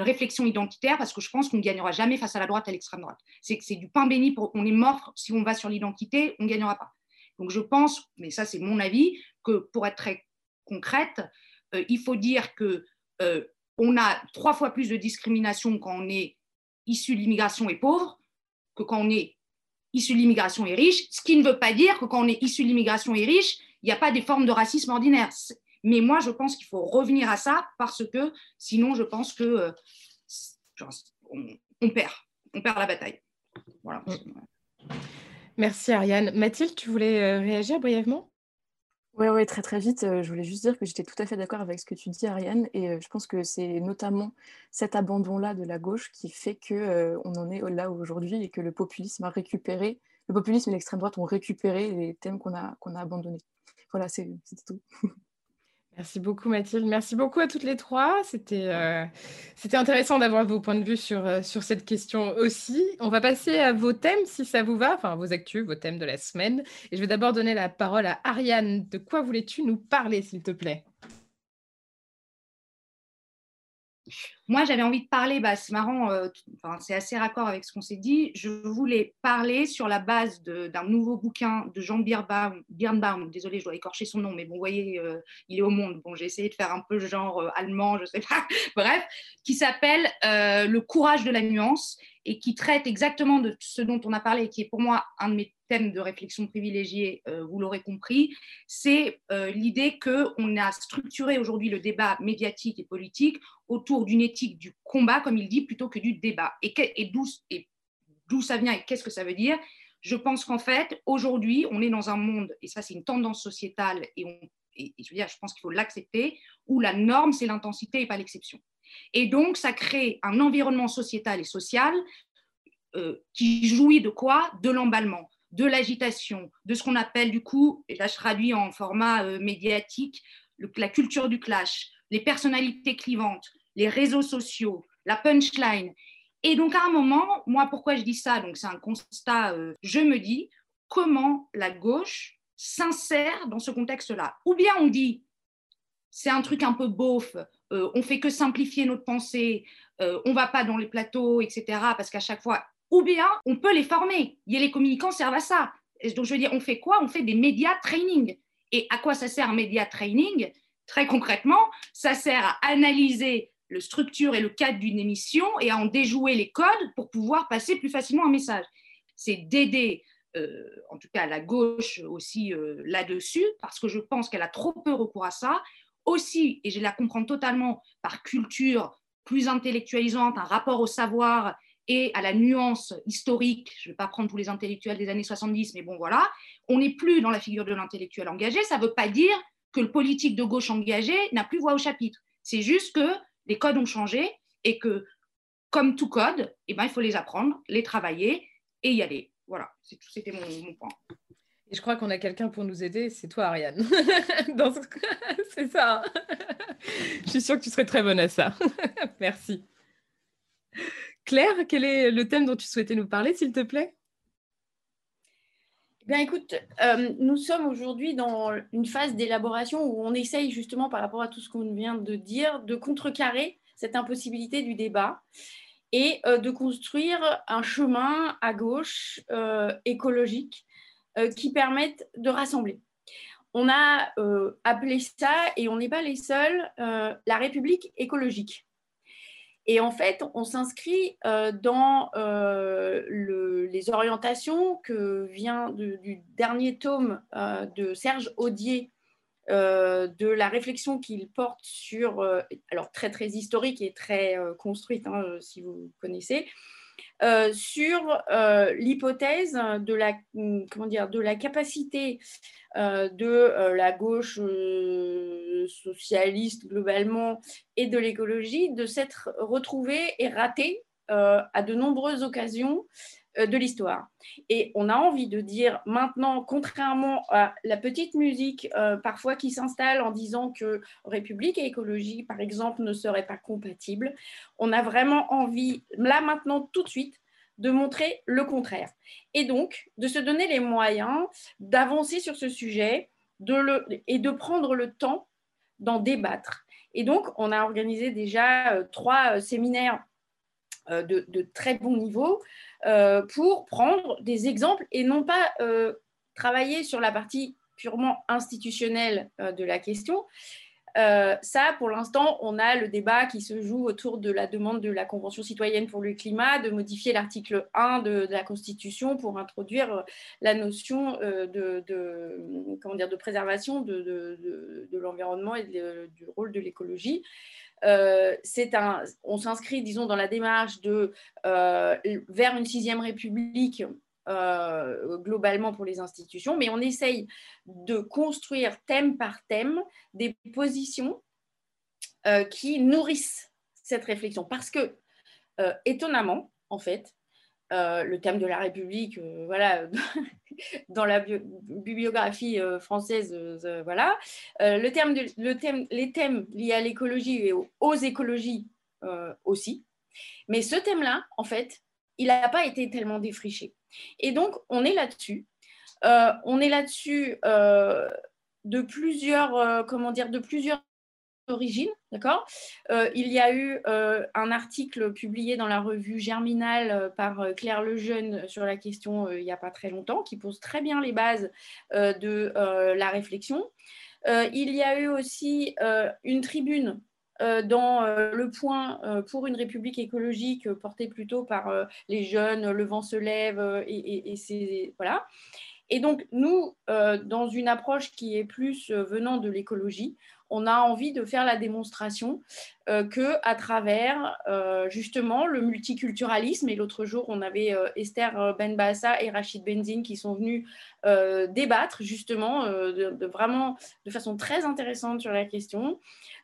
réflexion identitaire parce que je pense qu'on ne gagnera jamais face à la droite et à l'extrême droite. C'est c'est du pain béni, pour, on est mort si on va sur l'identité, on ne gagnera pas. Donc je pense, mais ça c'est mon avis, que pour être très concrète, euh, il faut dire que on a trois fois plus de discrimination quand on est issu de l'immigration et pauvre que quand on est issu de l'immigration et riche, ce qui ne veut pas dire que quand on est issu de l'immigration et riche, il n'y a pas des formes de racisme ordinaire. Mais moi, je pense qu'il faut revenir à ça parce que sinon, je pense que euh, on, perd, on perd la bataille. Merci Ariane. Mathilde, tu voulais euh, réagir brièvement? Oui, ouais, très très vite. je voulais juste dire que j'étais tout à fait d'accord avec ce que tu dis, Ariane, et je pense que c'est notamment cet abandon-là de la gauche qui fait que on en est là aujourd'hui et que le populisme a récupéré, le populisme et l'extrême droite ont récupéré les thèmes qu'on a, qu'on a abandonnés. Voilà, c'est tout. Merci beaucoup Mathilde, merci beaucoup à toutes les trois. C'était euh, intéressant d'avoir vos points de vue sur, euh, sur cette question aussi. On va passer à vos thèmes si ça vous va, enfin vos actus, vos thèmes de la semaine. Et je vais d'abord donner la parole à Ariane. De quoi voulais-tu nous parler s'il te plaît? Moi, j'avais envie de parler, bah, c'est marrant, euh, c'est assez raccord avec ce qu'on s'est dit. Je voulais parler sur la base d'un nouveau bouquin de Jean Birnbaum, Birnbaum, désolé, je dois écorcher son nom, mais bon, vous voyez, euh, il est au monde. Bon, j'ai essayé de faire un peu genre euh, allemand, je sais pas, bref, qui s'appelle Le courage de la nuance et qui traite exactement de ce dont on a parlé qui est pour moi un de mes thèmes de réflexion privilégiés, euh, vous l'aurez compris, c'est euh, l'idée qu'on a structuré aujourd'hui le débat médiatique et politique autour d'une éthique du combat, comme il dit, plutôt que du débat. Et, d'où ça vient et qu'est-ce que ça veut dire? Je pense qu'en fait, aujourd'hui, on est dans un monde, et ça c'est une tendance sociétale, et je veux dire, je pense qu'il faut l'accepter, où la norme, c'est l'intensité et pas l'exception. Et donc, ça crée un environnement sociétal et social euh, qui jouit de quoi? De l'emballement, de l'agitation, de ce qu'on appelle du coup, et là je traduis en format euh, médiatique, la culture du clash, les personnalités clivantes, les réseaux sociaux, la punchline. Et donc à un moment, moi pourquoi je dis ça? Donc c'est un constat, euh, je me dis, comment la gauche s'insère dans ce contexte-là? Ou bien on dit, c'est un truc un peu beauf, euh, on fait que simplifier notre pensée, euh, on va pas dans les plateaux, etc. Parce qu'à chaque fois, ou bien on peut les former. Et les communicants servent à ça. donc je veux dire, on fait quoi? On fait des médias training. Et à quoi ça sert un média training? Très concrètement, ça sert à analyser le structure et le cadre d'une émission et à en déjouer les codes pour pouvoir passer plus facilement un message. C'est d'aider, euh, en tout cas la gauche aussi là-dessus, parce que je pense qu'elle a trop peu recours à ça, aussi, et je la comprends totalement, par culture plus intellectualisante, un rapport au savoir et à la nuance historique, je ne vais pas prendre tous les intellectuels des années 70, mais bon voilà, on n'est plus dans la figure de l'intellectuel engagé, ça ne veut pas dire que le politique de gauche engagé n'a plus voix au chapitre. C'est juste que les codes ont changé et que, comme tout code, eh ben, il faut les apprendre, les travailler et y aller. Voilà, c'était mon, point. Je crois qu'on a quelqu'un pour nous aider, c'est toi, Ariane. c'est ça. je suis sûre que tu serais très bonne à ça. Merci. Claire, quel est le thème dont tu souhaitais nous parler, s'il te plaît? Eh Bien, écoute, euh, nous sommes aujourd'hui dans une phase d'élaboration où on essaye justement, par rapport à tout ce qu'on vient de dire, de contrecarrer cette impossibilité du débat et euh, de construire un chemin à gauche euh, écologique qui permettent de rassembler. On a appelé ça, et on n'est pas les seuls, la République écologique. Et en fait, on s'inscrit dans les orientations que vient du dernier tome de Serge Audier de la réflexion qu'il porte sur, alors très très historique et très construite, hein, si vous connaissez, euh, sur euh, l'hypothèse de la, comment dire, de la capacité euh, de la gauche socialiste globalement et de l'écologie de s'être retrouvée et ratée à de nombreuses occasions de l'histoire. Et on a envie de dire maintenant, contrairement à la petite musique parfois qui s'installe en disant que République et écologie, par exemple, ne seraient pas compatibles, on a vraiment envie, là maintenant, tout de suite, de montrer le contraire. Et donc, de se donner les moyens d'avancer sur ce sujet de le, et de prendre le temps d'en débattre. Et donc, on a organisé déjà euh, trois euh, séminaires euh, de, de, très bon niveau pour prendre des exemples et non pas travailler sur la partie purement institutionnelle de la question, euh, ça, pour l'instant, on a le débat qui se joue autour de la demande de la Convention citoyenne pour le climat de modifier l'article 1 de, la Constitution pour introduire euh, la notion euh, de, comment dire, de préservation de, l'environnement et du rôle de l'écologie. Un, on s'inscrit, disons, dans la démarche de, vers une sixième république globalement pour les institutions, mais on essaye de construire thème par thème des positions qui nourrissent cette réflexion. Parce que, étonnamment, en fait, euh, le thème de la République, euh, voilà, dans la bibliographie euh, française, voilà. le thème le thème, les thèmes liés à l'écologie et aux, écologies aussi. Mais ce thème-là, en fait, il n'a pas été tellement défriché. Et donc, on est là-dessus. on est là-dessus de plusieurs, comment dire, de plusieurs origine, d'accord? Euh, Il y a eu euh, un article publié dans la revue Germinal euh, par Claire Lejeune sur la question il n'y a pas très longtemps, qui pose très bien les bases de la réflexion. il y a eu aussi une tribune dans le point pour une république écologique portée plutôt par les jeunes, le vent se lève et, et voilà. Et donc, nous, dans une approche qui est plus venant de l'écologie, on a envie de faire la démonstration euh, que à travers euh, justement le multiculturalisme et l'autre jour on avait euh, Esther Benbassa et Rachid Benzine qui sont venus débattre justement de, de façon très intéressante sur la question.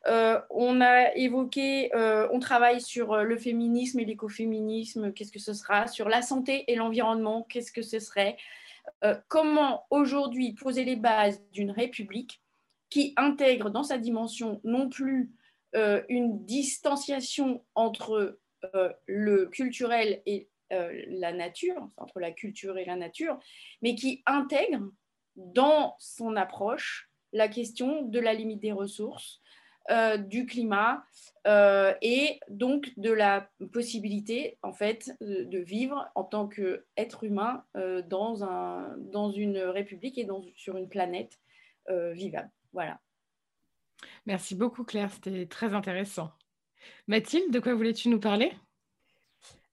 on a évoqué, on travaille sur le féminisme et l'écoféminisme, qu'est-ce que ce sera, sur la santé et l'environnement, qu'est-ce que ce serait. comment aujourd'hui poser les bases d'une république qui intègre dans sa dimension non plus euh, une distanciation entre euh, le culturel et euh, la nature, entre la culture et la nature, mais qui intègre dans son approche la question de la limite des ressources, du climat et donc de la possibilité en fait de vivre en tant qu'être humain dans, un, dans une république et sur une planète vivable. Voilà. Merci beaucoup Claire, c'était très intéressant. Mathilde, de quoi voulais-tu nous parler?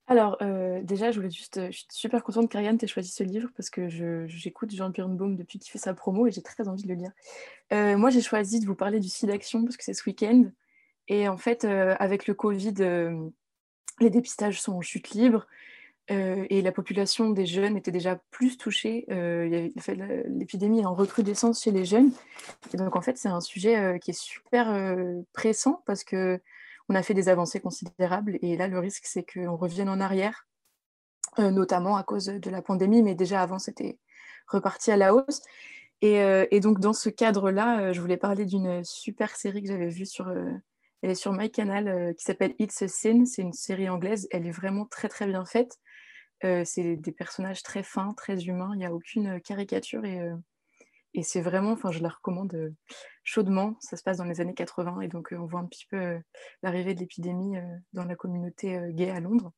Alors, euh, déjà, je voulais juste, je suis super contente qu'Ariane t'ait choisi ce livre parce que j'écoute Jean Birnbaum depuis qu'il fait sa promo et j'ai très envie de le lire. Euh, moi, j'ai choisi de vous parler du site d'action parce que c'est ce week-end. Et en fait, euh, avec le Covid, les dépistages sont en chute libre. Et la population des jeunes était déjà plus touchée. L'épidémie est en recrudescence chez les jeunes. Donc, en fait, c'est un sujet qui est super pressant parce qu'on a fait des avancées considérables. Et là, le risque, c'est qu'on revienne en arrière, notamment à cause de la pandémie. Mais déjà avant, c'était reparti à la hausse. Et, donc, dans ce cadre-là, je voulais parler d'une super série que j'avais vue sur. elle sur MyCanal qui s'appelle It's a Sin. C'est une série anglaise. Elle est vraiment très très bien faite. C'est des personnages très fins, très humains. Il n'y a aucune caricature et, c'est vraiment, enfin, je la recommande chaudement. Ça se passe dans les années 80 et donc on voit un petit peu l'arrivée de l'épidémie dans la communauté gay à Londres.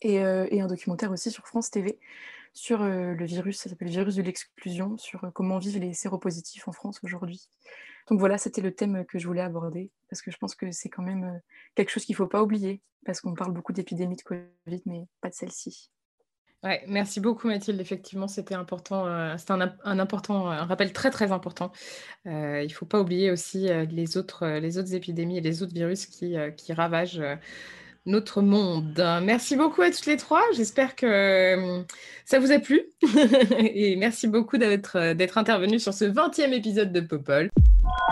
Et, et, un documentaire aussi sur France TV sur le virus, ça s'appelle le virus de l'exclusion, sur comment vivent les séropositifs en France aujourd'hui. Donc voilà, c'était le thème que je voulais aborder, parce que je pense que c'est quand même quelque chose qu'il ne faut pas oublier, parce qu'on parle beaucoup d'épidémies de Covid, mais pas de celle-ci. Merci beaucoup Mathilde. Effectivement, c'était important. c'est un, important, un rappel très très important. il ne faut pas oublier aussi les autres, les épidémies et les autres virus qui, ravagent notre monde. Merci beaucoup à toutes les trois. J'espère que euh, ça vous a plu. Et merci beaucoup d'être intervenu sur ce 20e épisode de Popol. you